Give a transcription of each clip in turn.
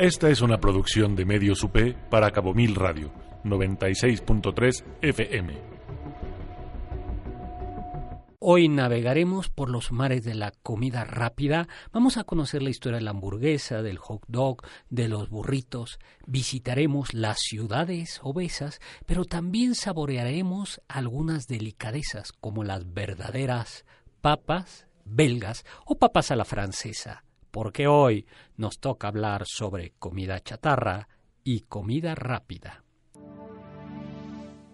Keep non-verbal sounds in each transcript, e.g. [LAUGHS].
Esta es una producción de Medios UP para Cabo Mil Radio, 96.3 FM. Hoy navegaremos por los mares de la comida rápida. Vamos a conocer la historia de la hamburguesa, del hot dog, de los burritos. Visitaremos las ciudades obesas, pero también saborearemos algunas delicadezas como las verdaderas papas belgas o papas a la francesa porque hoy nos toca hablar sobre comida chatarra y comida rápida.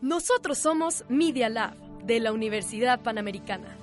Nosotros somos Media Lab de la Universidad Panamericana.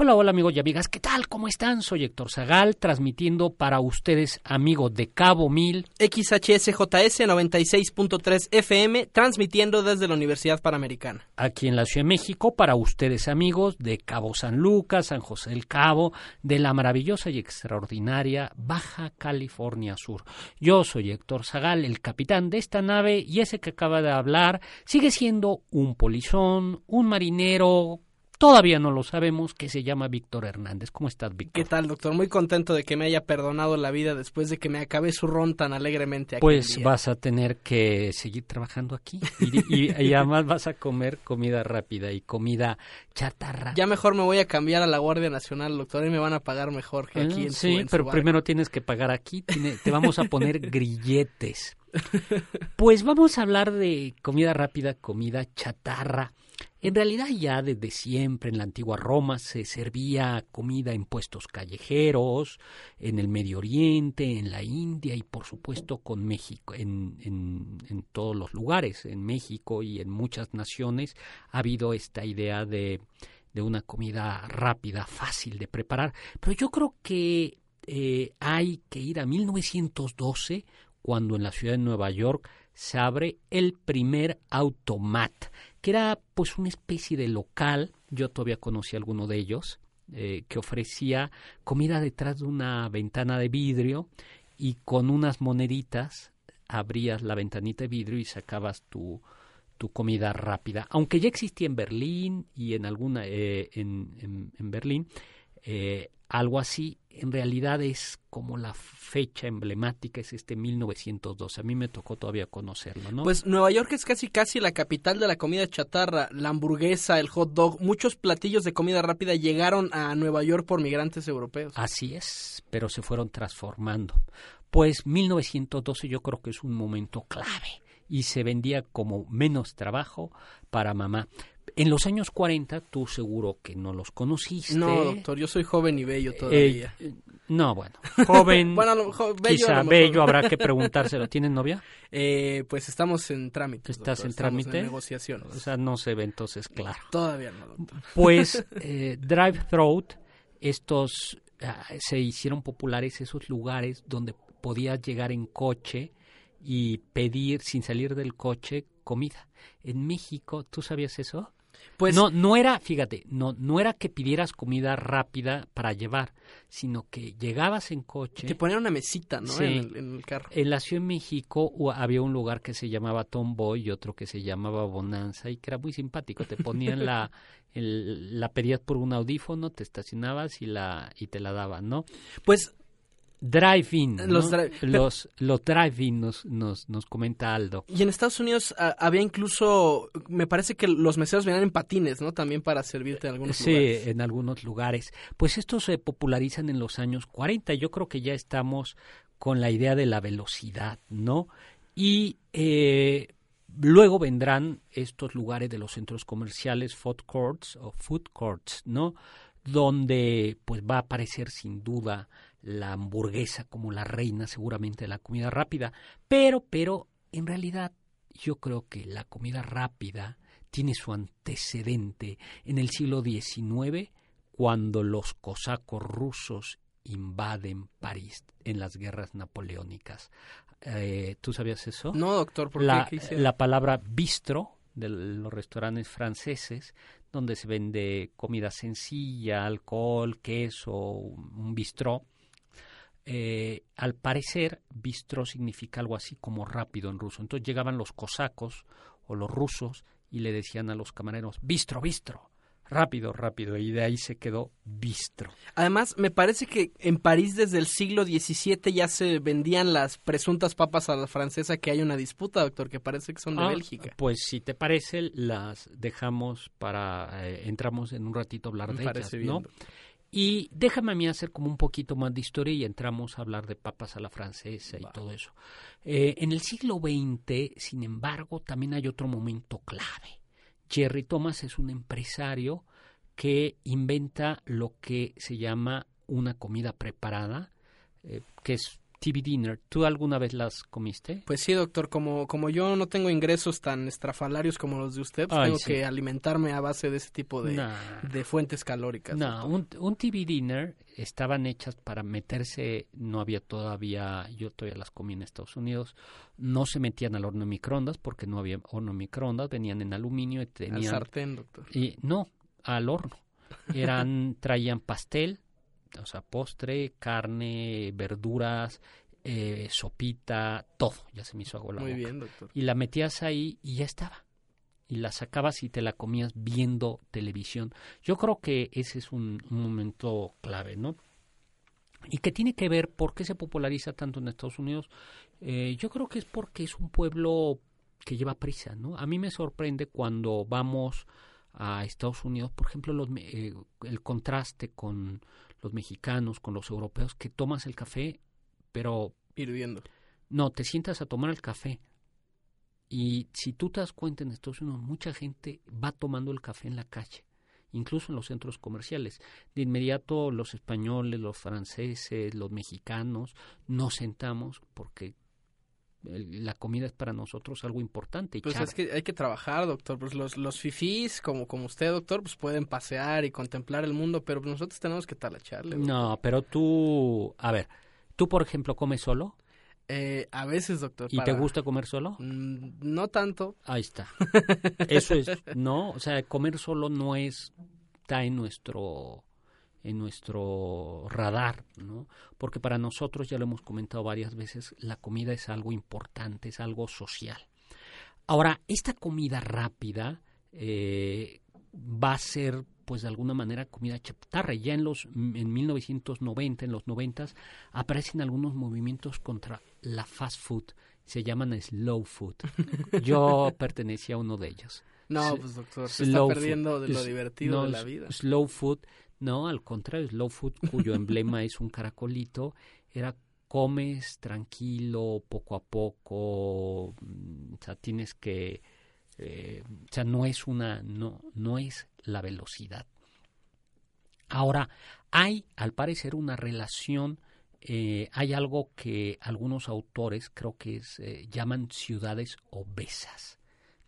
Hola, hola amigos y amigas, ¿qué tal? ¿Cómo están? Soy Héctor Zagal, transmitiendo para ustedes, amigos de Cabo Mil. XHSJS 96.3 FM, transmitiendo desde la Universidad Panamericana. Aquí en la Ciudad de México, para ustedes, amigos de Cabo San Lucas, San José del Cabo, de la maravillosa y extraordinaria Baja California Sur. Yo soy Héctor Zagal, el capitán de esta nave, y ese que acaba de hablar sigue siendo un polizón, un marinero Todavía no lo sabemos, que se llama Víctor Hernández. ¿Cómo estás, Víctor? ¿Qué tal, doctor? Muy contento de que me haya perdonado la vida después de que me acabé su ron tan alegremente aquí. Pues vas a tener que seguir trabajando aquí y, y, además vas a comer comida rápida y comida chatarra. Ya mejor me voy a cambiar a la Guardia Nacional, doctor, y me van a pagar mejor que aquí en Sí, pero primero tienes que pagar aquí. te vamos a poner [LAUGHS] grilletes. Pues vamos a hablar de comida rápida, comida chatarra. En realidad ya desde siempre en la antigua Roma se servía comida en puestos callejeros, en el Medio Oriente, en la India y por supuesto con México, en, en, en todos los lugares, en México y en muchas naciones ha habido esta idea de, de una comida rápida, fácil de preparar. Pero yo creo que eh, hay que ir a 1912 cuando en la ciudad de Nueva York se abre el primer automat era pues una especie de local, yo todavía conocí alguno de ellos, eh, que ofrecía comida detrás de una ventana de vidrio y con unas moneditas abrías la ventanita de vidrio y sacabas tu, tu comida rápida. Aunque ya existía en Berlín y en alguna eh, en, en, Berlín, eh, algo así, en realidad es como la fecha emblemática, es este 1912. A mí me tocó todavía conocerlo, ¿no? Pues Nueva York es casi casi la capital de la comida chatarra, la hamburguesa, el hot dog, muchos platillos de comida rápida llegaron a Nueva York por migrantes europeos. Así es, pero se fueron transformando. Pues 1912 yo creo que es un momento clave y se vendía como menos trabajo para mamá. En los años 40, tú seguro que no los conociste. No, doctor, yo soy joven y bello todavía. Eh, no, bueno, [LAUGHS] joven, bueno, bello, quizá bello, habrá que [LAUGHS] preguntárselo. ¿Tienes novia? Eh, pues estamos en trámite. ¿Estás en trámite? En negociación. O sea, no se ve entonces claro. Todavía no, doctor. Pues [LAUGHS] eh, Drive Throat, estos ah, se hicieron populares esos lugares donde podías llegar en coche y pedir sin salir del coche comida. En México, ¿tú sabías eso? Pues no, no era, fíjate, no, no era que pidieras comida rápida para llevar, sino que llegabas en coche. Te ponían una mesita, ¿no? en, el, carro. En la Ciudad de México había un lugar que se llamaba Tomboy y otro que se llamaba Bonanza y que era muy simpático. Te ponían la, [LAUGHS] la pedías por un audífono, te estacionabas y la y te la daban, ¿no? Pues Drive-in. Los, los, los drive-in nos, nos, nos, comenta Aldo. Y en Estados Unidos ah, había incluso, me parece que los meseros venían en patines, ¿no? También para servirte en algunos lugares. Sí, en algunos lugares. Pues estos se popularizan en los años 40. Yo creo que ya estamos con la idea de la velocidad, ¿no? Y eh, luego vendrán estos lugares de los centros comerciales, food courts o food courts, ¿no? Donde pues va a aparecer sin duda la hamburguesa como la reina seguramente de la comida rápida, pero, pero, en realidad yo creo que la comida rápida tiene su antecedente en el siglo XIX, cuando los cosacos rusos invaden París en las guerras napoleónicas. Eh, ¿Tú sabías eso? No, doctor, ¿por la, qué? La palabra bistro de los restaurantes franceses, donde se vende comida sencilla, alcohol, queso, un bistró, eh, al parecer, bistro significa algo así como rápido en ruso. Entonces llegaban los cosacos o los rusos y le decían a los camareros, bistro, bistro, rápido, rápido, y de ahí se quedó bistro. Además, me parece que en París desde el siglo XVII ya se vendían las presuntas papas a la francesa, que hay una disputa, doctor, que parece que son de Ah, Bélgica. Pues si te parece, las dejamos para, eh, entramos en un ratito a hablar Me de ellas, bien. ¿no? Y déjame a mí hacer como un poquito más de historia y entramos a hablar de papas a la francesa y todo eso. Eh, en el siglo XX, sin embargo, también hay otro momento clave. Jerry Thomas es un empresario que inventa lo que se llama una comida preparada, eh, que es TV dinner. ¿Tú alguna vez las comiste? Pues sí, doctor, como, como yo no tengo ingresos tan estrafalarios como los de usted, pues Ay, tengo sí. que alimentarme a base de ese tipo de, Nah. de fuentes calóricas. No, un, un TV dinner estaban hechas para meterse, no había todavía, yo todavía las comí en Estados Unidos, no se metían al horno de microondas porque no había horno de microondas, venían en aluminio y Al tenían... sartén, doctor. Y, no, al horno. Eran, traían pastel, o sea, postre, carne, verduras, eh, sopita, todo. Ya se me hizo agua la Muy boca bien, doctor. y la metías ahí y ya estaba. Y la sacabas y te la comías viendo televisión. Yo creo que ese es un, un momento clave, ¿no? Y que tiene que ver por qué se populariza tanto en Estados Unidos. Eh, yo creo que es porque es un pueblo que lleva prisa, ¿no? A mí me sorprende cuando vamos a Estados Unidos, por ejemplo, los, eh, el contraste con los mexicanos, con los europeos, que tomas el café, pero Hirviendo. no, te sientas a tomar el café. Y si tú te das cuenta en Estados Unidos, mucha gente va tomando el café en la calle, incluso en los centros comerciales. De inmediato los españoles, los franceses, los mexicanos nos sentamos porque la comida es para nosotros algo importante. Pues es que hay que trabajar, doctor. Pues los, los fifís, como, como usted, doctor, pues pueden pasear y contemplar el mundo, pero nosotros tenemos que talacharle. doctor. No, pero tú, a ver, tú por ejemplo comes solo Eh, a veces, doctor. y para- te gusta comer solo. Mm, No tanto. Ahí está. [LAUGHS] Eso es, ¿no? O sea, comer solo no es, está en nuestro, en nuestro radar, ¿no? Porque para nosotros, ya lo hemos comentado varias veces, la comida es algo importante, es algo social. Ahora, esta comida rápida eh, va a ser, pues de alguna manera, comida chatarra. Ya en los, en 1990, en los 90, aparecen algunos movimientos contra la fast food. Se llaman slow food. Yo [LAUGHS] pertenecía a uno de ellos. No, pues doctor, se Slow está food. perdiendo de lo divertido no, de la vida. Slow food, no, al contrario, slow food, cuyo emblema es un caracolito, era comes tranquilo, poco a poco, mm, o sea, tienes que, eh, o sea, no es una, no, no es la velocidad. Ahora, hay, al parecer, una relación, eh, hay algo que algunos autores creo que es, eh, llaman ciudades obesas,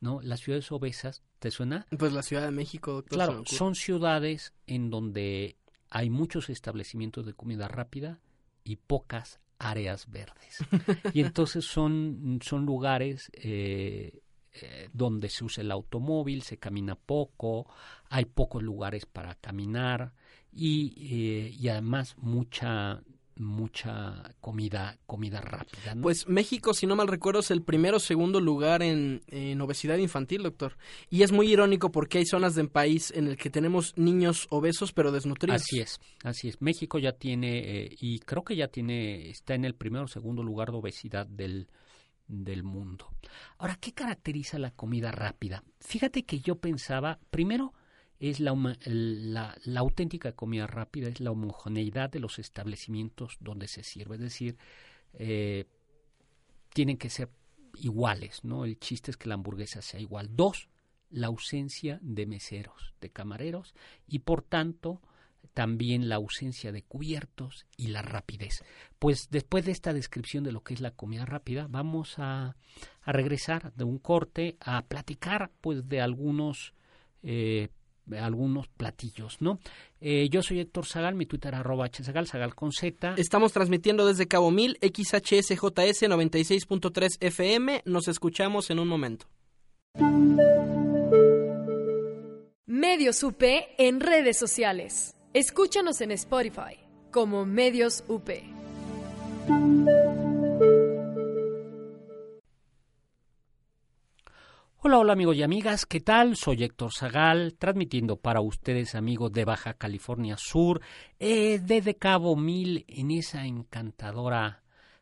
¿no? Las ciudades obesas, ¿te suena? Pues la Ciudad de México, doctor. Claro, son ciudades en donde hay muchos establecimientos de comida rápida y pocas áreas verdes. [LAUGHS] y entonces son, son lugares eh, eh, donde se usa el automóvil, se camina poco, hay pocos lugares para caminar y, eh, y además mucha mucha comida comida rápida ¿no? Pues México, si no mal recuerdo, es el primero o segundo lugar en, en obesidad infantil, doctor. Y es muy irónico porque hay zonas del país en el que tenemos niños obesos pero desnutridos. Así es, así es. México ya tiene, eh, y creo que ya tiene, está en el primer o segundo lugar de obesidad del, del mundo. Ahora, ¿qué caracteriza la comida rápida? Fíjate que yo pensaba, primero, es la, la auténtica comida rápida, es la homogeneidad de los establecimientos donde se sirve. Es decir, eh, tienen que ser iguales, ¿no? El chiste es que la hamburguesa sea igual. Dos, la ausencia de meseros, de camareros, y por tanto también la ausencia de cubiertos y la rapidez. Pues después de esta descripción de lo que es la comida rápida, vamos a, a regresar de un corte a platicar pues de algunos eh, algunos platillos, ¿no? Eh, yo soy Héctor Zagal, mi Twitter arroba hzagal, zagal con z. Estamos transmitiendo desde Cabo Mil, XHSJS 96.3 FM. Nos escuchamos en un momento. Medios UP en redes sociales. Escúchanos en Spotify como Medios UP. Hola, hola amigos y amigas, ¿qué tal? Soy Héctor Zagal, transmitiendo para ustedes amigos de Baja California Sur, eh, desde Cabo Mil, en esa encantadora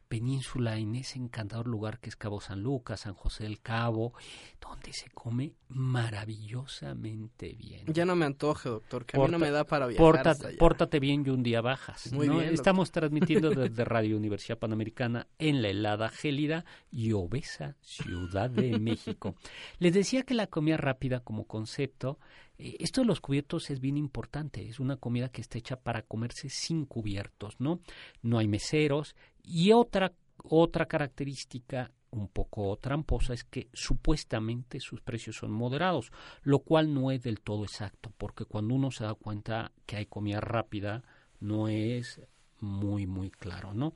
península, en ese encantador lugar que es Cabo San Lucas, San José del Cabo, donde se come maravillosamente bien. Ya no me antoje, doctor, que a mí no me da para viajar Pórtate, hasta allá. pórtate bien y un día bajas. Muy ¿no? bien, doctor. Estamos transmitiendo [LAUGHS] desde Radio Universidad Panamericana en la helada, gélida y obesa Ciudad de México. Les decía que la comida rápida como concepto, esto de los cubiertos es bien importante. Es una comida que está hecha para comerse sin cubiertos, ¿no? No hay meseros y otra otra característica un poco tramposa es que supuestamente sus precios son moderados, lo cual no es del todo exacto, porque cuando uno se da cuenta que hay comida rápida, no es muy, muy claro, ¿no?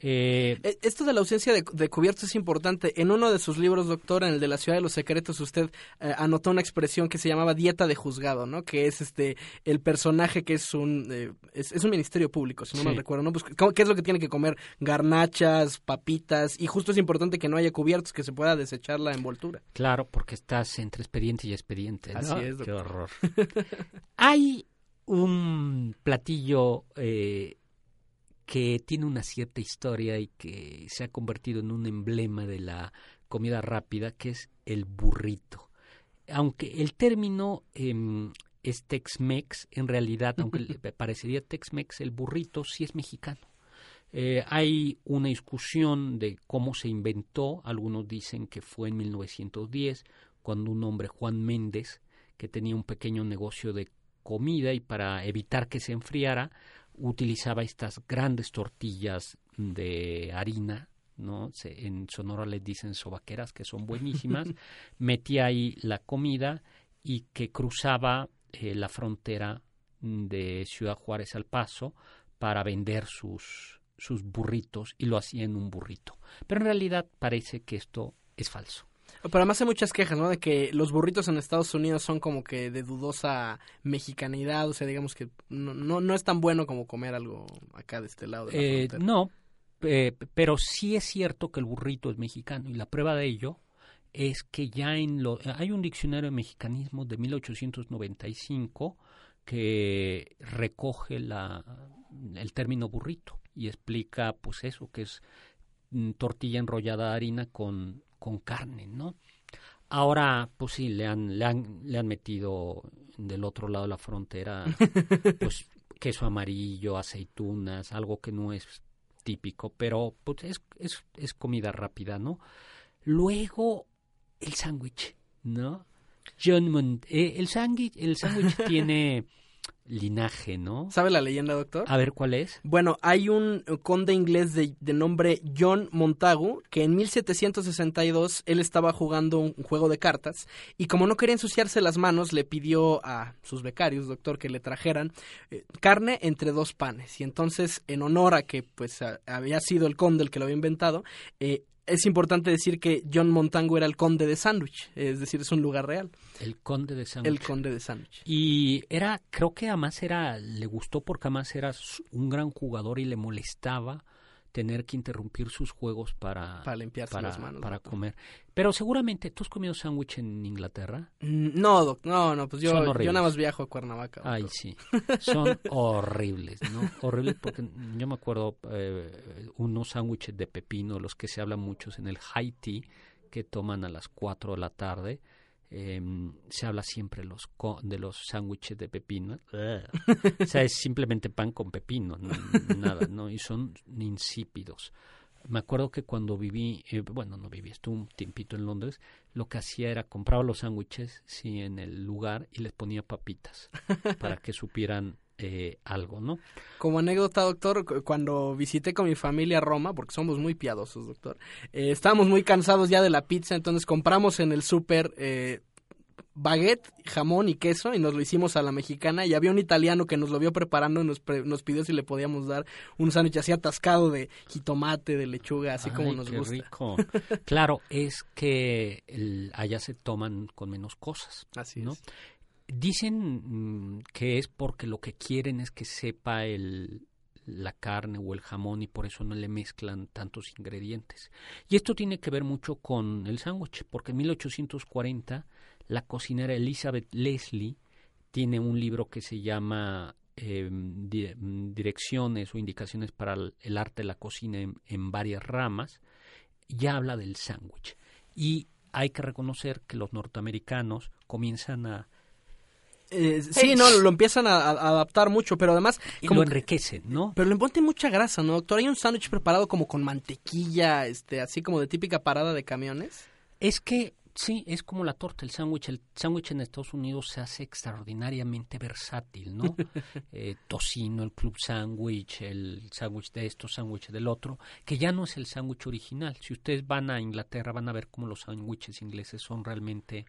Eh, Eh, Esto de la ausencia de, de cubiertos es importante. En uno de sus libros, doctor, en el de la Ciudad de los Secretos, usted eh, anotó una expresión que se llamaba dieta de juzgado, ¿no? Que es este el personaje que es un eh, es, es un ministerio público, si no Sí. me recuerdo, ¿no? Pues, ¿cómo- ¿qué es lo que tiene que comer? Garnachas, papitas, y justo es importante que no haya cubiertos, que se pueda desechar la envoltura. Claro, porque estás entre expediente y expediente. ¿no? Así es, Qué horror. [LAUGHS] Hay un platillo eh, que tiene una cierta historia y que se ha convertido en un emblema de la comida rápida, que es el burrito. Aunque el término em, es Tex-Mex, en realidad, aunque le parecería Tex-Mex, el burrito sí es mexicano. Eh, hay una discusión de cómo se inventó. Algunos dicen que fue en 1910, cuando un hombre, Juan Méndez, que tenía un pequeño negocio de comida y para evitar que se enfriara, utilizaba estas grandes tortillas de harina, ¿no? Se- en Sonora les dicen sobaqueras, que son buenísimas. [LAUGHS] Metía ahí la comida y que cruzaba eh, la frontera de Ciudad Juárez al Paso para vender sus, sus burritos y lo hacía en un burrito. Pero en realidad parece que esto es falso. Pero además hay muchas quejas, ¿no? De que los burritos en Estados Unidos son como que de dudosa mexicanidad, o sea, digamos que no, no, no es tan bueno como comer algo acá de este lado de la Eh, frontera. no, eh, pero sí es cierto que el burrito es mexicano y la prueba de ello es que ya en lo hay un diccionario de mexicanismo de 1895 que recoge la el término burrito y explica pues eso que es mm, tortilla enrollada de harina con con carne, ¿no? Ahora, pues sí, le han, le han, le han metido del otro lado de la frontera, [LAUGHS] pues queso amarillo, aceitunas, algo que no es típico, pero pues es, es, es comida rápida, ¿no? Luego, el sándwich, ¿no? John Mon- eh, el sándwich, el sándwich [LAUGHS] tiene linaje, ¿no? ¿Sabe la leyenda, doctor? A ver cuál es. Bueno, hay un conde inglés de, de nombre John Montagu que en 1762 él estaba jugando un juego de cartas y como no quería ensuciarse las manos le pidió a sus becarios, doctor, que le trajeran eh, carne entre dos panes y entonces en honor a que pues a- había sido el conde el que lo había inventado, eh, es importante decir que John Montagu era el conde de Sandwich, es decir, es un lugar real, El conde de sándwich. el conde de Sandwich. Y era, creo que además era, le gustó porque además era un gran jugador y le molestaba tener que interrumpir sus juegos para, Para limpiarse para, las manos, para doctor. comer. Pero seguramente, ¿tú has comido sándwich en Inglaterra? Mm, No, doc, no, no, pues yo, yo nada más viajo a Cuernavaca. Ay, sí. Son [LAUGHS] horribles, ¿no? Horribles porque yo me acuerdo eh, unos sándwiches de pepino, los que se hablan muchos en el Haití, que toman a las 4 de la tarde. Eh, se habla siempre los co- de los sándwiches de pepino. [LAUGHS] o sea, es simplemente pan con pepino, no- nada, ¿no? Y son insípidos. Me acuerdo que cuando viví, eh, bueno, no viví, estuve un tiempito en Londres, lo que hacía era compraba los sándwiches, sí, en el lugar y les ponía papitas para que supieran eh, algo, ¿no? Como anécdota, doctor, cu- cuando visité con mi familia Roma, porque somos muy piadosos, doctor, eh, estábamos muy cansados ya de la pizza, entonces compramos en el súper eh, baguette, jamón y queso y nos lo hicimos a la mexicana y había un italiano que nos lo vio preparando y nos, pre- nos pidió si le podíamos dar un sándwich así atascado de jitomate, de lechuga, así como nos qué gusta. rico. [LAUGHS] claro, es que el- allá se toman con menos cosas. Así ¿no? es. Dicen mm, que es porque lo que quieren es que sepa el, la carne o el jamón y por eso no le mezclan tantos ingredientes. Y esto tiene que ver mucho con el sándwich, porque en 1840 la cocinera Elizabeth Leslie tiene un libro que se llama eh, Direcciones o Indicaciones para el arte de la cocina en, en varias ramas, ya habla del sándwich. Y hay que reconocer que los norteamericanos comienzan a eh, sí, no, lo empiezan a, adaptar mucho, pero además... Como lo enriquecen, ¿no? Pero le ponen mucha grasa, ¿no, doctor? Hay un sándwich preparado como con mantequilla, este, así como de típica parada de camiones. Es que Sí, es como la torta, el sándwich. El sándwich en Estados Unidos se hace extraordinariamente versátil, ¿no? [LAUGHS] eh, tocino, el club sándwich, el sándwich de esto, sándwich del otro, que ya no es el sándwich original. Si ustedes van a Inglaterra van a ver cómo los sándwiches ingleses son realmente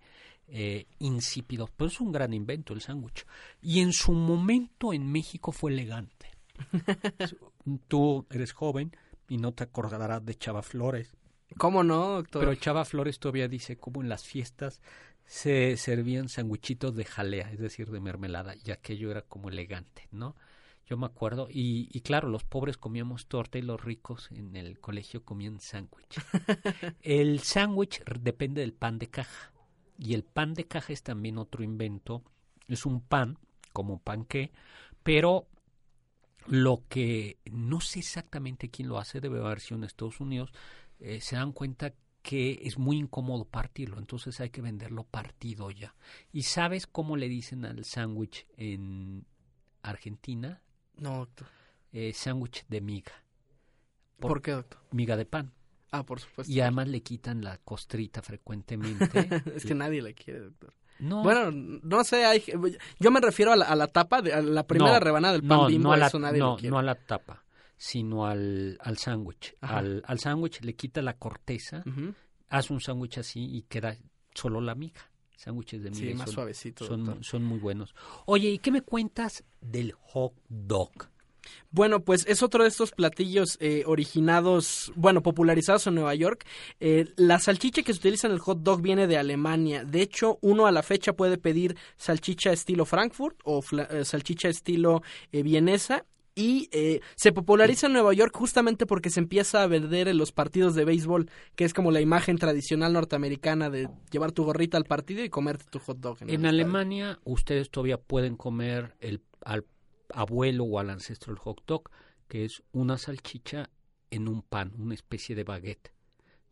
eh, insípidos, pero es un gran invento el sándwich. Y en su momento en México fue elegante. [LAUGHS] Tú eres joven y no te acordarás de Chava Flores ¿Cómo no, doctor? Pero Chava Flores todavía dice cómo en las fiestas se servían sandwichitos de jalea, es decir, de mermelada, y aquello era como elegante, ¿no? Yo me acuerdo, y, y claro, los pobres comíamos torta y los ricos en el colegio comían sándwich. [LAUGHS] el sándwich depende del pan de caja, y el pan de caja es también otro invento, es un pan, como panqué, pero lo que no sé exactamente quién lo hace, debe haber sido en Estados Unidos, eh, se dan cuenta que es muy incómodo partirlo, entonces hay que venderlo partido ya. ¿Y sabes cómo le dicen al sándwich en Argentina? No, doctor. Eh, sándwich de miga. Por, qué, doctor? Miga de pan. Ah, por supuesto. Y además le quitan la costrita frecuentemente. [LAUGHS] es que nadie la quiere, doctor. No. Bueno, no sé, hay, yo me refiero a la, tapa, a la primera rebanada del pan bimbo, no a la, eso nadie no, quiere. No a la tapa sino al, al sándwich. Al, al sándwich le quita la corteza, hace un sándwich así y queda solo la miga. Sándwiches de miga. Sí, más suavecitos. Son, son muy buenos. Oye, ¿y qué me cuentas del hot dog? Bueno, pues es otro de estos platillos eh, originados, bueno, popularizados en Nueva York. Eh, la salchicha que se utiliza en el hot dog viene de Alemania. De hecho, uno a la fecha puede pedir salchicha estilo Frankfurt o eh, salchicha estilo vienesa y eh, se populariza en Nueva York justamente porque se empieza a vender en los partidos de béisbol, que es como la imagen tradicional norteamericana de llevar tu gorrita al partido y comerte tu hot dog. En, Alemania ustedes todavía pueden comer el, al abuelo o al ancestro el hot dog, que es una salchicha en un pan, una especie de baguette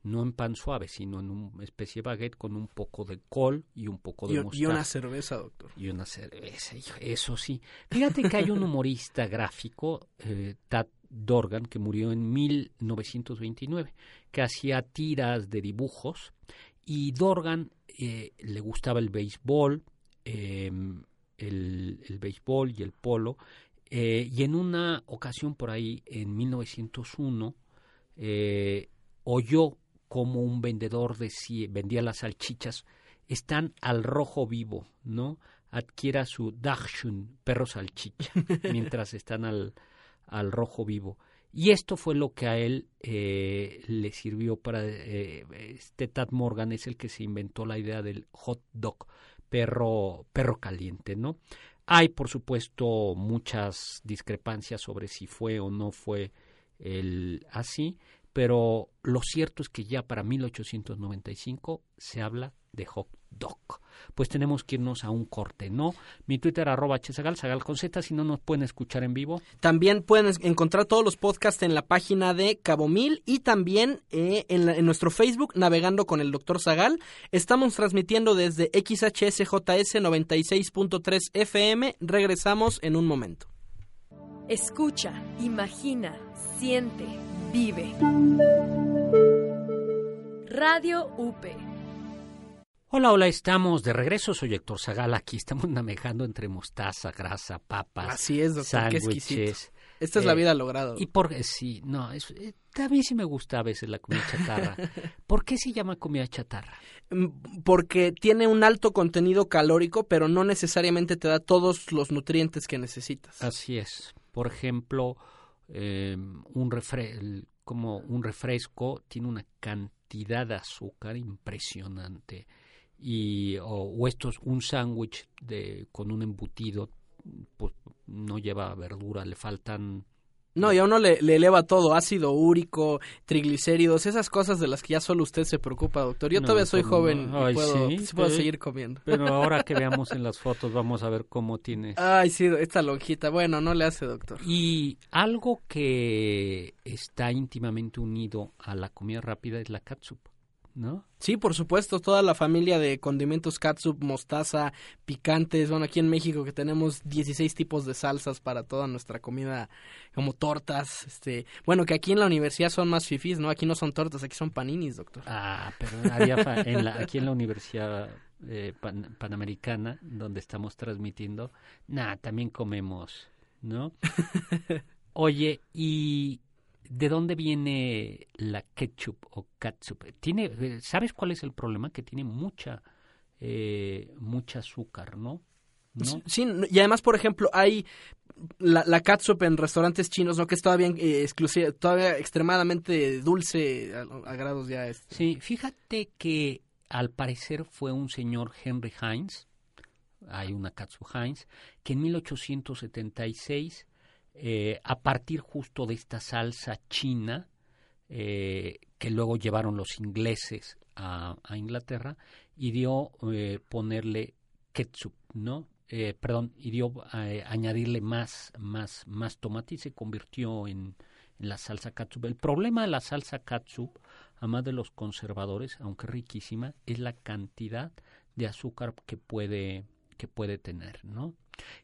no en pan suave, sino en una especie de baguette con un poco de col y un poco de y, mostaza. Y una cerveza, doctor. Y una cerveza, eso sí. Fíjate que hay un humorista gráfico, eh, Tad Dorgan, que murió en 1929, que hacía tiras de dibujos y Dorgan eh, le gustaba el béisbol, em, el, el, béisbol y el polo, eh, y en una ocasión por ahí, en 1901, eh, oyó como un vendedor de vendía las salchichas, están al rojo vivo, ¿no? Adquiera su Dachshund, perro salchicha, [LAUGHS] mientras están al, al rojo vivo. Y esto fue lo que a él eh, le sirvió para... Eh, este Tad Morgan es el que se inventó la idea del hot dog, perro, perro caliente, ¿no? Hay, por supuesto, muchas discrepancias sobre si fue o no fue el así, pero lo cierto es que ya para 1895 se habla de hot dog. Pues tenemos que irnos a un corte, ¿no? Mi Twitter arroba chesagal, sagal con Z, si no nos pueden escuchar en vivo. También pueden encontrar todos los podcasts en la página de Cabo Mil y también eh, en, en, nuestro Facebook, Navegando con el Doctor Zagal. Estamos transmitiendo desde XHSJS 96.3 FM. Regresamos en un momento. Escucha, imagina, siente Vive. Radio UP. Hola, hola, estamos de regreso. Soy Héctor Zagal. Aquí estamos [LAUGHS] navegando entre mostaza, grasa, papas, Así es, doctor. sándwiches. Esta es la vida lograda. Y por sí, no, es, eh, también sí me gusta a veces la comida chatarra. [LAUGHS] ¿Por qué se llama comida chatarra? Porque tiene un alto contenido calórico, pero no necesariamente te da todos los nutrientes que necesitas. Así es. Por ejemplo, eh, un refre como un refresco tiene una cantidad de azúcar impresionante y o, o esto es un sándwich de con un embutido pues no lleva verdura le faltan No, y a uno le, le, eleva todo, ácido úrico, triglicéridos, esas cosas de las que ya solo usted se preocupa, doctor. Yo todavía soy joven y puedo, sí, puedo seguir comiendo. Pero ahora que [LAUGHS] veamos en las fotos vamos a ver cómo tiene. Ay, sí, esta lonjita. Bueno, no le hace, doctor. Y algo que está íntimamente unido a la comida rápida es la catsup. ¿No? Sí, por supuesto, toda la familia de condimentos catsup, mostaza, picantes, bueno, aquí en México que tenemos 16 tipos de salsas para toda nuestra comida, como tortas, este, bueno, que aquí en la universidad son más fifís, ¿no? Aquí no son tortas, aquí son paninis, doctor. Ah, pero en la, aquí en la universidad eh, panamericana, donde estamos transmitiendo, nada, también comemos, ¿no? [LAUGHS] Oye, y ¿De dónde viene la ketchup o catsup? Tiene, eh, ¿Sabes cuál es el problema? Que tiene mucha, eh, mucha azúcar, ¿no? ¿no? Sí, y además, por ejemplo, hay la, la catsup en restaurantes chinos, ¿no? Que es todavía eh, exclusiva, todavía extremadamente dulce a, grados ya. Este. Sí, fíjate que al parecer fue un señor Henry Heinz, hay una catsup Heinz, que en 1876 eh, a partir justo de esta salsa china eh, que luego llevaron los ingleses a, Inglaterra y dio eh, ponerle ketchup, ¿no? perdón, y dio añadirle más, más, más tomate y se convirtió en, la salsa katsup. El problema de la salsa katsup, además de los conservadores, aunque riquísima, es la cantidad de azúcar que puede, que puede tener, ¿no?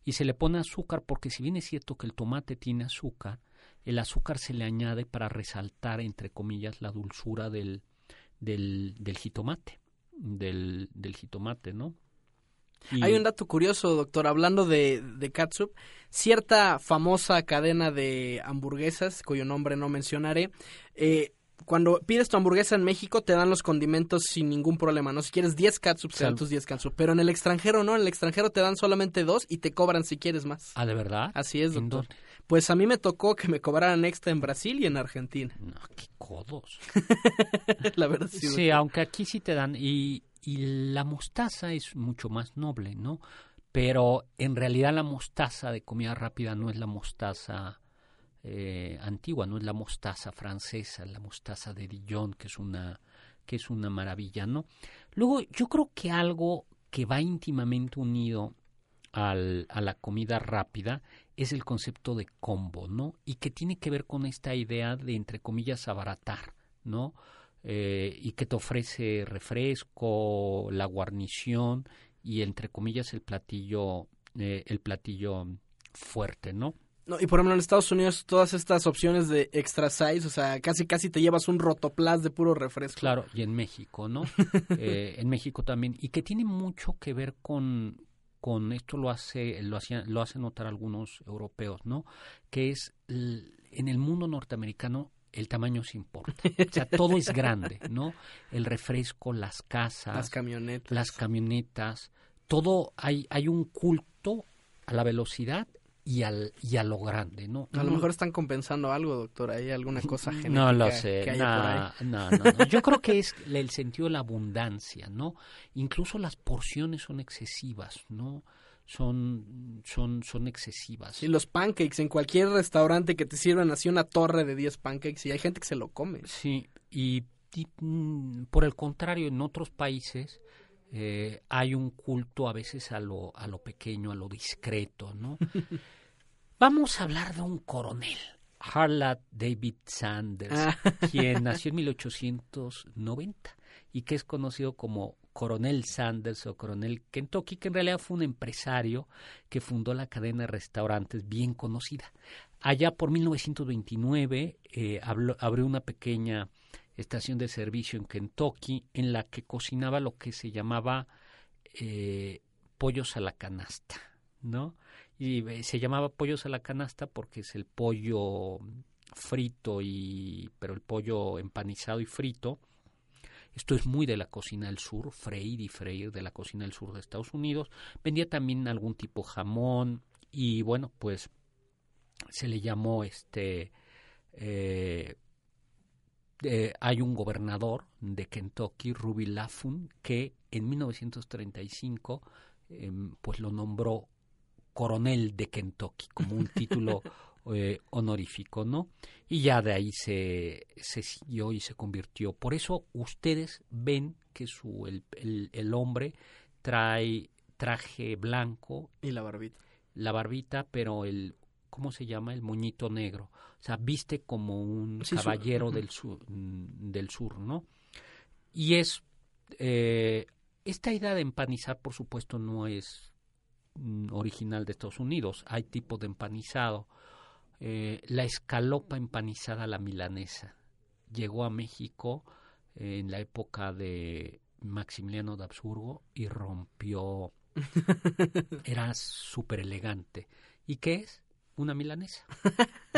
Y se le pone azúcar porque si bien es cierto que el tomate tiene azúcar, el azúcar se le añade para resaltar, entre comillas, la dulzura del, del, jitomate, del, jitomate, ¿no? Hay un dato curioso, doctor, hablando de, de. Cierta famosa cadena de hamburguesas, cuyo nombre no mencionaré, eh, cuando pides tu hamburguesa en México te dan los condimentos sin ningún problema, ¿no? Si quieres 10 catsup, te dan tus 10 catsup. Pero en el extranjero no, en el extranjero te dan solamente dos y te cobran si quieres más. Ah, ¿de verdad? Así es, doctor. Pues a mí me tocó que me cobraran extra en Brasil y en Argentina. No, qué codos. [LAUGHS] la verdad sí. Sí, aunque aquí sí te dan y, y la mostaza es mucho más noble, ¿no? Pero en realidad la mostaza de comida rápida no es la mostaza eh, antigua, no es la mostaza francesa, la mostaza de Dijon, que es una, que es una maravilla, ¿no? Luego, yo creo que algo que va íntimamente unido al, a la comida rápida es el concepto de combo, ¿no? Y que tiene que ver con esta idea de, entre comillas, abaratar, ¿no? Eh, y que te ofrece refresco, la guarnición y, entre comillas, el platillo, eh, el platillo fuerte, ¿no? No, y por ejemplo en Estados Unidos todas estas opciones de extra size, o sea, casi casi te llevas un rotoplas de puro refresco. Claro, y en México, ¿no? [LAUGHS] eh, en México también. Y que tiene mucho que ver con, con esto lo hace, lo, hacía, lo hace notar algunos europeos, ¿no? Que es en el mundo norteamericano el tamaño se importa. O sea, todo es grande, ¿no? El refresco, las casas, las camionetas, las camionetas, todo hay hay un culto a la velocidad y, al, y a lo grande, ¿no? A lo mejor están compensando algo, doctor, hay alguna cosa genética No lo sé, No, no, Yo creo que es el sentido de la abundancia, ¿no? Incluso las porciones son excesivas, ¿no? Son, son, son excesivas. Y los pancakes, en cualquier restaurante que te sirvan así una torre de 10 pancakes y hay gente que se lo come. Sí, y, mm, por el contrario, en otros países eh, hay un culto a veces a lo, a lo pequeño, a lo discreto, ¿no? [LAUGHS] Vamos a hablar de un coronel, Harlat David Sanders, ah. [LAUGHS] quien nació en 1890 y que es conocido como Coronel Sanders o Coronel Kentucky, que en realidad fue un empresario que fundó la cadena de restaurantes bien conocida. Allá por 1929 eh, abrió una pequeña estación de servicio en Kentucky en la que cocinaba lo que se llamaba eh, pollos a la canasta, ¿no? Y eh, se llamaba pollos a la canasta porque es el pollo frito y pero el pollo empanizado y frito. Esto es muy de la cocina del sur, freír y freír de la cocina del sur de Estados Unidos. Vendía también algún tipo jamón y bueno, pues se le llamó este eh, eh, hay un gobernador de Kentucky, Ruby Lafun, que en 1935 em, pues lo nombró coronel de Kentucky como un [LAUGHS] título eh, honorífico, ¿no? Y ya de ahí se, se siguió y se convirtió. Por eso ustedes ven que su, el, el, el hombre trae traje blanco. Y la barbita. La barbita, pero el, ¿cómo se llama? El moñito negro. O sea, viste como un Sí, caballero del, sur, mm, del sur, ¿no? Y es... eh, esta idea de empanizar, por supuesto, no es mm, original de Estados Unidos. Hay tipo de empanizado. Eh, la escalopa empanizada la milanesa llegó a México eh, en la época de Maximiliano de Habsburgo y rompió. [LAUGHS] Era súper elegante. ¿Y qué es? Una milanesa,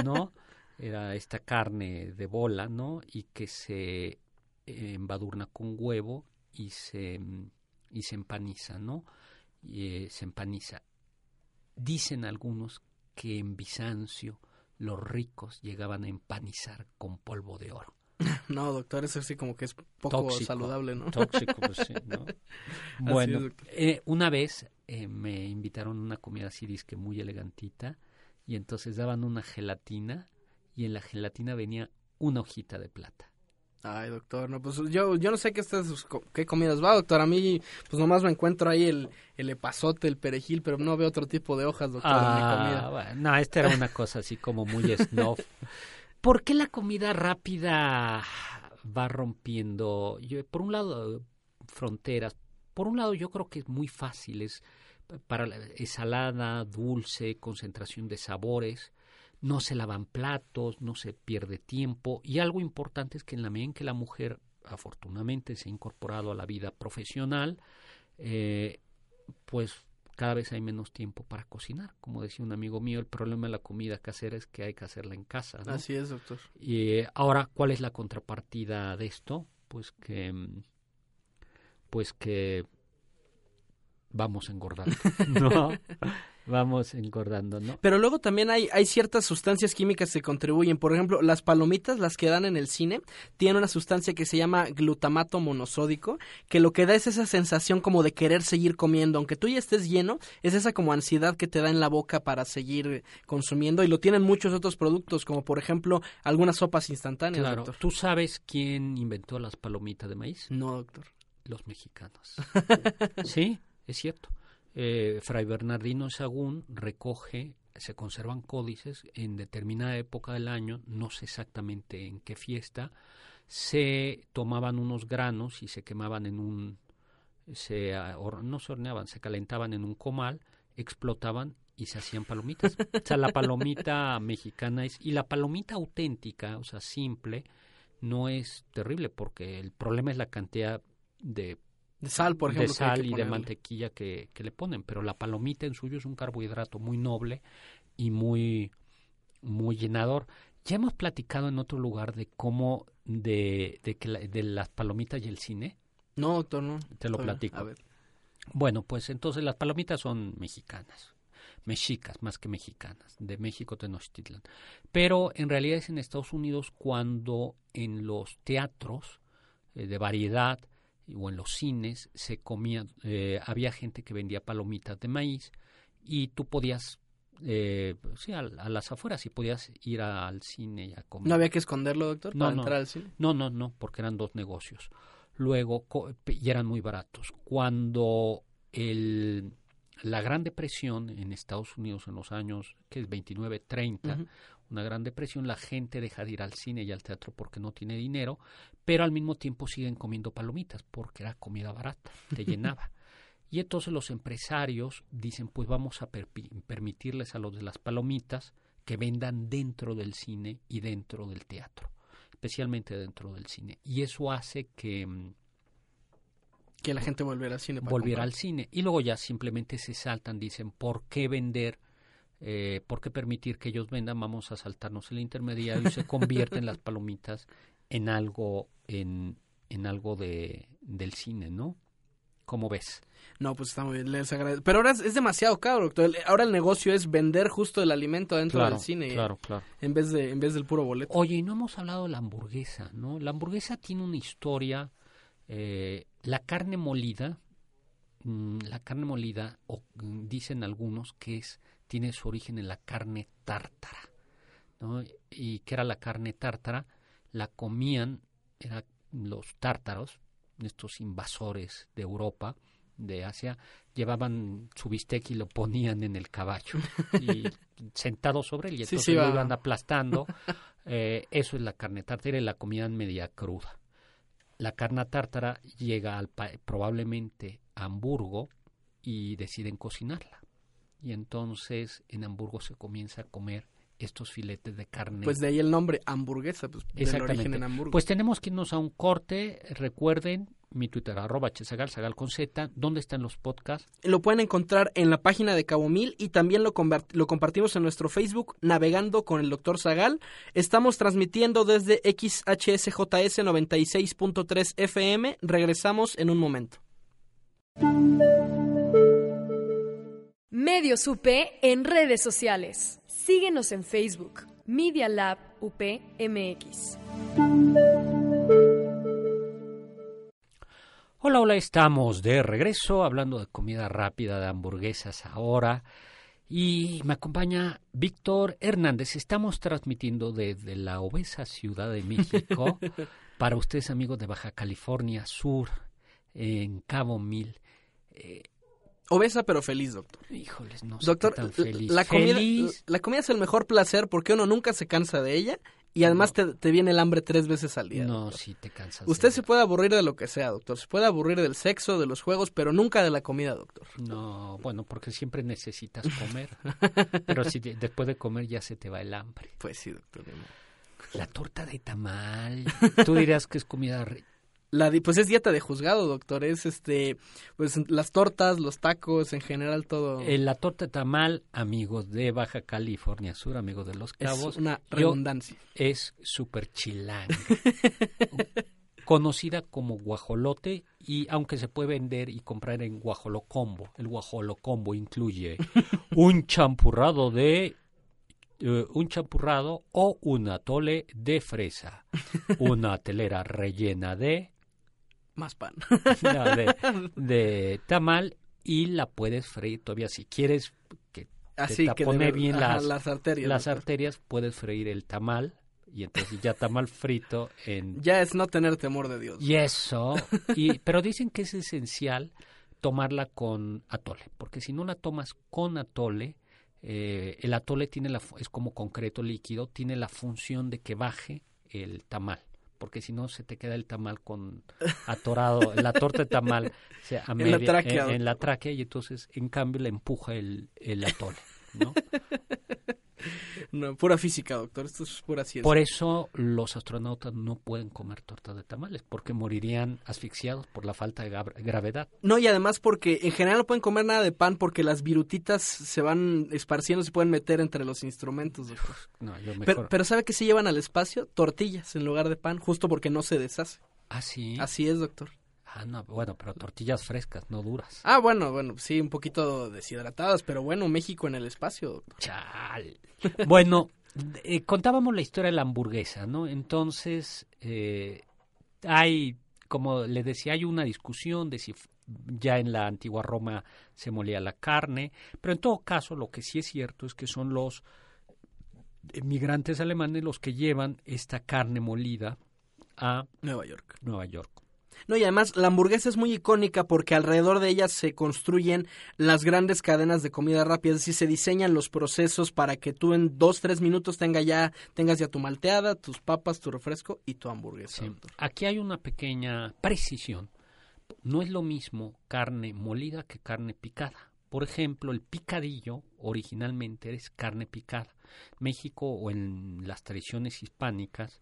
¿no? [LAUGHS] Era esta carne de bola, ¿no? Y que se eh, embadurna con huevo y se, y se empaniza, ¿no? Y, eh, se empaniza. Dicen algunos que en Bizancio los ricos llegaban a empanizar con polvo de oro. [LAUGHS] No, doctor, eso sí como que es poco Tóxico. saludable, ¿no? Tóxico, pues sí, ¿no? [LAUGHS] Bueno, es, eh, una vez eh, me invitaron a una comida así, disque muy elegantita, y entonces daban una gelatina, y en la gelatina venía una hojita de plata. Ay, doctor, no, pues yo, yo no sé qué, estas, qué comidas va, doctor. A mí, pues nomás me encuentro ahí el, el epazote, el perejil, pero no veo otro tipo de hojas, doctor, en mi Ah, comida. bueno, no, esta era una cosa así como muy snob. [LAUGHS] ¿Por qué la comida rápida va rompiendo, yo, por un lado, fronteras? Por un lado, yo creo que es muy fácil, es para la- es salada, dulce, concentración de sabores, no se lavan platos, no se pierde tiempo y algo importante es que en la medida en que la mujer afortunadamente se ha incorporado a la vida profesional, eh, pues cada vez hay menos tiempo para cocinar. Como decía un amigo mío, el problema de la comida casera es que hay que hacerla en casa. ¿no? Así es, doctor. Y eh, ahora, ¿cuál es la contrapartida de esto? Pues que, mm, pues que vamos engordando, [LAUGHS] ¿no? vamos engordando, ¿no? Pero luego también hay, hay ciertas sustancias químicas que contribuyen. Por ejemplo, las palomitas, las que dan en el cine, tienen una sustancia que se llama glutamato monosódico, que lo que da es esa sensación como de querer seguir comiendo. Aunque tú ya estés lleno, es esa como ansiedad que te da en la boca para seguir consumiendo. Y lo tienen muchos otros productos, como por ejemplo algunas sopas instantáneas, Claro, doctor. ¿tú sabes quién inventó las palomitas de maíz? No, doctor. Los mexicanos. [LAUGHS] sí, es cierto. Eh, Fray Bernardino Sagún recoge, se conservan códices en determinada época del año, no sé exactamente en qué fiesta, se tomaban unos granos y se quemaban en un, se, no se horneaban, se calentaban en un comal, explotaban y se hacían palomitas. O sea, la palomita [LAUGHS] mexicana es, y la palomita auténtica, o sea, simple, no es terrible porque el problema es la cantidad de, De sal, por ejemplo. de que hay que sal y de mantequilla que, que le ponen, pero la palomita en suyo es un carbohidrato muy noble y muy, muy llenador. Ya hemos platicado en otro lugar de cómo, de, de, que la- de las palomitas y el cine. No, doctor, no. Te lo platico. A ver. Bueno, pues entonces las palomitas son mexicanas, mexicas más que mexicanas, de México Tenochtitlan. Pero en realidad es en Estados Unidos cuando en los teatros eh, de variedad o en los cines se comía, eh, había gente que vendía palomitas de maíz y tú podías, eh, sí, a, a las afueras y podías ir a- al cine y a comer. ¿No había que esconderlo, doctor, No, para no. entrar al cine? No, no, no, porque eran dos negocios. Luego, y eran muy baratos. Cuando el, la Gran Depresión en Estados Unidos en los años, que es 29, 30, Ujú. Una Gran Depresión, la gente deja de ir al cine y al teatro porque no tiene dinero, pero al mismo tiempo siguen comiendo palomitas porque era comida barata, te [LAUGHS] llenaba. Y entonces los empresarios dicen, pues vamos a permitirles a los de las palomitas que vendan dentro del cine y dentro del teatro, especialmente dentro del cine. Y eso hace que mm, Que la gente volviera al cine. para volviera comprar. al cine. Y luego ya simplemente se saltan, dicen, ¿por qué vender? Eh, ¿Por qué permitir que ellos vendan? Vamos a saltarnos el intermediario y se convierten las palomitas en algo, en, en algo de, del cine, ¿no? ¿Cómo ves? No, pues está muy bien, les agradezco. Pero ahora es, es demasiado caro, doctor. Ahora el negocio es vender justo el alimento dentro del cine. claro, claro. En vez, de, en vez del puro boleto. Oye, y no hemos hablado de la hamburguesa, ¿no? La hamburguesa tiene una historia. eh, la carne molida, mm, la carne molida, o, mm, dicen algunos que es tiene su origen en la carne tártara. ¿no? y que era la carne tártara, la comían eran los tártaros, estos invasores de Europa, de Asia, llevaban su bistec y lo ponían en el caballo [LAUGHS] y sentados sobre él y entonces lo iban aplastando. Eh, eso es la carne tártara y la comían media cruda. La carne tártara llega al probablemente a Hamburgo y deciden cocinarla. Y entonces en Hamburgo se comienza a comer estos filetes de carne. Pues de ahí el nombre, hamburguesa, pues del origen en Hamburgo. Pues tenemos que irnos a un corte. Recuerden, mi Twitter, arroba chesagal, sagal con Z. ¿Dónde están los podcasts? Lo pueden encontrar en la página de Cabo Mil y también lo, lo compartimos en nuestro Facebook, Navegando con el Doctor Zagal. Estamos transmitiendo desde XHSJS 96.3 FM. Regresamos en un momento. Medios UP en redes sociales. Síguenos en Facebook, Media Lab UPMX. Hola, hola, estamos de regreso hablando de comida rápida, de hamburguesas ahora. Y me acompaña Víctor Hernández. Estamos transmitiendo desde la obesa Ciudad de México [LAUGHS] para ustedes amigos de Baja California Sur, en Cabo Mil. Eh, Obesa pero feliz, doctor. Híjoles, no doctor, tan feliz. La, comida, la comida es el mejor placer porque uno nunca se cansa de ella y además te, viene el hambre tres veces al día. No, sí te cansas. Usted se puede aburrir de lo que sea, doctor. Se puede aburrir del sexo, de los juegos, pero nunca de la comida, doctor. No, bueno, porque siempre necesitas comer. [LAUGHS] pero si después de comer ya se te va el hambre. Pues sí, doctor. La torta de tamal. Tú dirías que es comida la, pues es dieta de juzgado, doctor. Es este, pues las tortas, los tacos, en general todo. Eh, la torta tamal, amigos de Baja California Sur, amigos de Los Cabos. Es una redundancia. es super chilán. [LAUGHS] conocida como guajolote y aunque se puede vender y comprar en guajolocombo. El guajolocombo incluye [LAUGHS] un champurrado de eh, un champurrado o un atole de fresa, una telera rellena de más pan. [LAUGHS] [LAUGHS] de, tamal y la puedes freír todavía si quieres que Así te pone bien las, las arterias. Las arterias puedes freír el tamal y entonces ya tamal frito en ya es no tener temor de Dios. Y eso, y pero dicen que es esencial tomarla con atole, porque si no la tomas con atole eh, el atole tiene la es como concreto líquido, tiene la función de que baje el tamal porque si no se te queda el tamal con [LAUGHS] atorado, la torta de tamal a [LAUGHS] en, la en, la tráquea y entonces en cambio le empuja el, el atole, ¿no? [LAUGHS] No, pura física, doctor. Esto es pura ciencia. Por eso los astronautas no pueden comer torta de tamales, porque morirían asfixiados por la falta de gravedad. No, y además porque en general no pueden comer nada de pan porque las virutitas se van esparciendo, se pueden meter entre los instrumentos, doctor. No, yo pero, pero ¿sabe que se llevan al espacio? Tortillas en lugar de pan, justo porque no se deshace. ¿Ah, sí? Así es, doctor. Ah, no, bueno, pero tortillas frescas, no duras. Ah, bueno, bueno, sí, un poquito deshidratadas, pero bueno, México en el espacio. Chal. Bueno, eh, contábamos la historia de la hamburguesa, ¿no? Entonces, eh, hay, como le decía, hay una discusión de si ya en la antigua Roma se molía la carne, pero en todo caso lo que sí es cierto es que son los migrantes alemanes los que llevan esta carne molida a Nueva York. Nueva York. No, y además la hamburguesa es muy icónica porque alrededor de ella se construyen las grandes cadenas de comida rápida, es decir, se diseñan los procesos para que tú en dos, tres minutos tenga ya, tengas ya tu malteada, tus papas, tu refresco y tu hamburguesa. Aquí hay una pequeña precisión. No es lo mismo carne molida que carne picada. Por ejemplo, el picadillo originalmente es carne picada. México o en las tradiciones hispánicas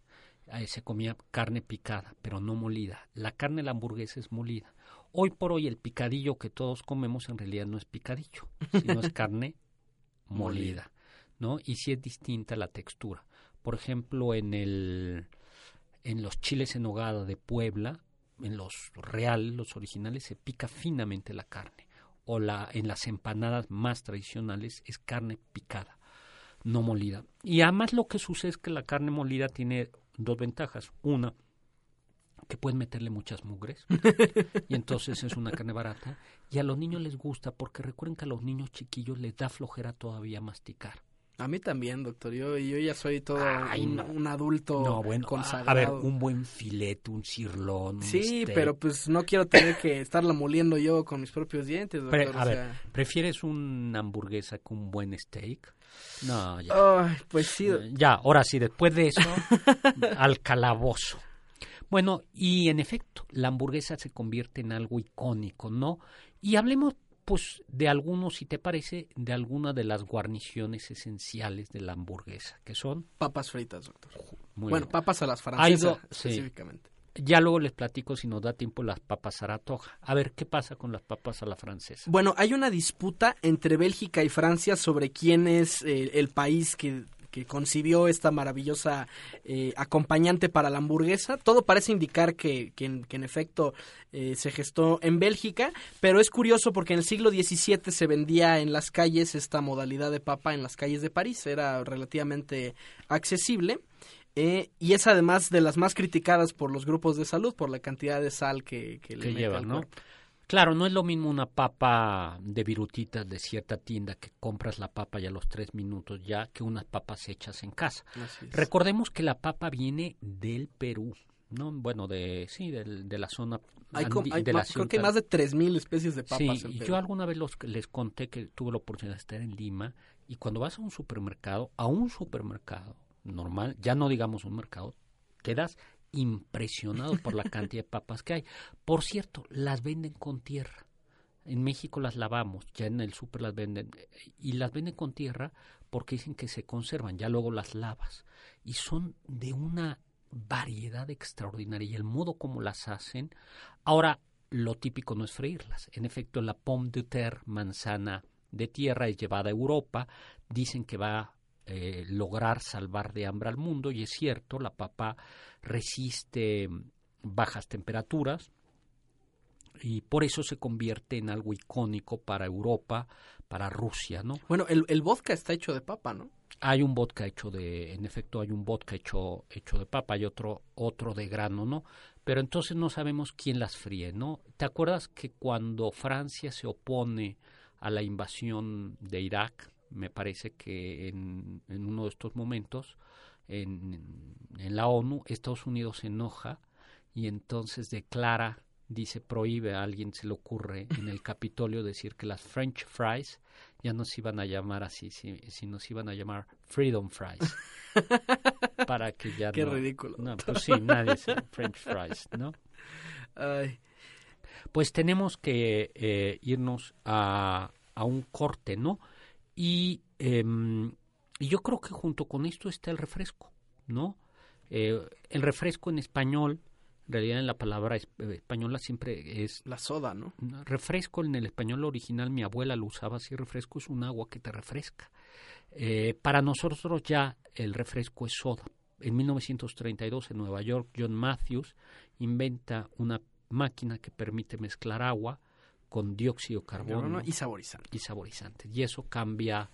se comía carne picada, pero no molida. La carne de la hamburguesa es molida. Hoy por hoy el picadillo que todos comemos en realidad no es picadillo, sino es [LAUGHS] carne molida, ¿no? Y sí es distinta la textura. Por ejemplo, en el en los chiles en hogada de Puebla, en los reales, los originales, se pica finamente la carne. O la, en las empanadas más tradicionales es carne picada, no molida. Y además lo que sucede es que la carne molida tiene dos ventajas. Una, que pueden meterle muchas mugres [LAUGHS] y entonces es una carne barata. Y a los niños les gusta porque recuerden que a los niños chiquillos les da flojera todavía masticar. A mí también, doctor. Yo, yo ya soy todo Ay, un, no. un adulto No, bueno, consagrado. a ver, un buen filete, un cirlón. un Sí, steak. pero pues no quiero tener que estarla moliendo yo con mis propios dientes, doctor. Pre- o a ver, sea. ¿prefieres una hamburguesa con un buen steak? No, ya. Ay, pues sí. Ya, ahora sí, después de eso, [LAUGHS] al calabozo. Bueno, y en efecto, la hamburguesa se convierte en algo icónico, ¿no? Y hablemos, pues, de algunos, si te parece, de algunas de las guarniciones esenciales de la hamburguesa, que son... Papas fritas, doctor. Muy bueno, bien. papas a las francesas, sí. específicamente. Ya luego les platico, si nos da tiempo, las papas Saratoga. A ver, ¿qué pasa con las papas a la francesa? Bueno, hay una disputa entre Bélgica y Francia sobre quién es eh, el país que, que concibió esta maravillosa eh, acompañante para la hamburguesa. Todo parece indicar que, que en, que en efecto eh, se gestó en Bélgica, pero es curioso porque en el siglo XVII se vendía en las calles esta modalidad de papa en las calles de París. Era relativamente accesible. eh, y es además de las más criticadas por los grupos de salud por la cantidad de sal que, que le que mete lleva, al ¿no? cuerpo. Claro, no es lo mismo una papa de virutitas de cierta tienda que compras la papa y a los tres minutos ya que unas papas hechas en casa. Recordemos que la papa viene del Perú, ¿no? Bueno, de sí, de la zona Hay andi- hay de creo que hay más de 3.000 especies de Sí, papas en Perú. yo alguna vez los, les conté que tuve la oportunidad de estar en Lima y cuando vas a un supermercado, a un supermercado normal, ya no digamos un mercado, quedas impresionado por la cantidad de papas que hay. Por cierto, las venden con tierra. En México las lavamos, ya en el súper las venden y las venden con tierra porque dicen que se conservan, ya luego las lavas y son de una variedad extraordinaria y el modo como las hacen. Ahora, lo típico no es freírlas. En efecto, la pomme de terre, manzana de tierra, es llevada a Europa. Dicen que va a eh, lograr salvar de hambre al mundo y es cierto, la papa resiste bajas temperaturas y por eso se convierte en algo icónico para Europa, para Rusia, ¿no? Bueno, el, el vodka está hecho de papa, ¿no? Hay un vodka hecho de, en efecto, hay un vodka hecho, hecho de papa, hay otro, otro de grano, ¿no? Pero entonces no sabemos quién las fríe, ¿no? ¿Te acuerdas que cuando Francia se opone a la invasión de Irak, me parece que en, en uno de estos momentos, en, en la ONU, Estados Unidos se enoja y entonces declara, dice, prohíbe a alguien, se le ocurre en el [LAUGHS] Capitolio decir que las French fries ya no se iban a llamar así, si- sino se iban a llamar Freedom Fries. [LAUGHS] para que ya Qué no... ridículo. No, pues sí, nadie dice French fries, ¿no? Ay, Pues tenemos que eh, irnos a, a un corte, ¿no? Y, em, y yo creo que junto con esto está el refresco, ¿no? Eh, el refresco en español, en realidad en la palabra eh, española siempre es la soda, ¿no? refresco en el español original, mi abuela lo usaba así, refresco es un agua que te refresca. Eh, para nosotros ya el refresco es soda. En 1932 en Nueva York, John Matthews inventa una máquina que permite mezclar agua con dióxido de carbono Carbono y saborizante. y saborizantes. Y eso cambia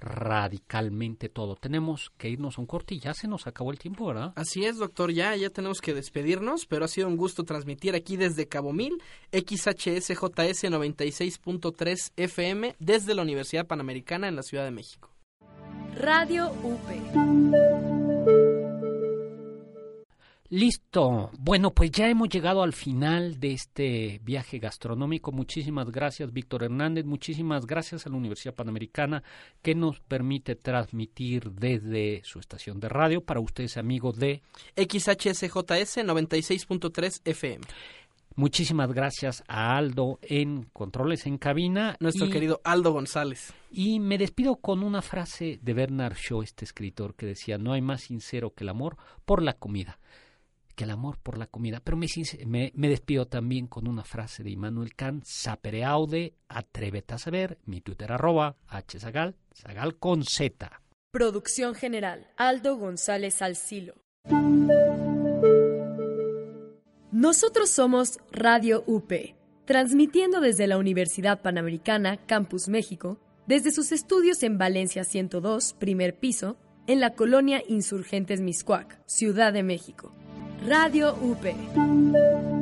radicalmente todo. Tenemos que irnos a un corte y ya se nos acabó el tiempo, ¿verdad? Así es, doctor, ya, ya tenemos que despedirnos, pero ha sido un gusto transmitir aquí desde Cabo Mil, XHSJS 96.3 FM, desde la Universidad Panamericana en la Ciudad de México. Radio UP. Listo. Bueno, pues ya hemos llegado al final de este viaje gastronómico. Muchísimas gracias, Víctor Hernández. Muchísimas gracias a la Universidad Panamericana que nos permite transmitir desde su estación de radio para ustedes, amigos de. XHSJS 96.3 FM. Muchísimas gracias a Aldo en Controles en Cabina. Nuestro y- querido Aldo González. Y me despido con una frase de Bernard Shaw, este escritor, que decía, no hay más sincero que el amor por la comida, que el amor por la comida. Pero me, me despido también con una frase de Immanuel Kant, sapere aude, atrévete a saber, mi Twitter arroba, hzagal, zagal con z. Producción general. Aldo González Alcilo. Nosotros somos Radio UP, transmitiendo desde la Universidad Panamericana, Campus México, desde sus estudios en Valencia 102, primer piso, en la colonia Insurgentes Miscuac, Ciudad de México. Radio UP.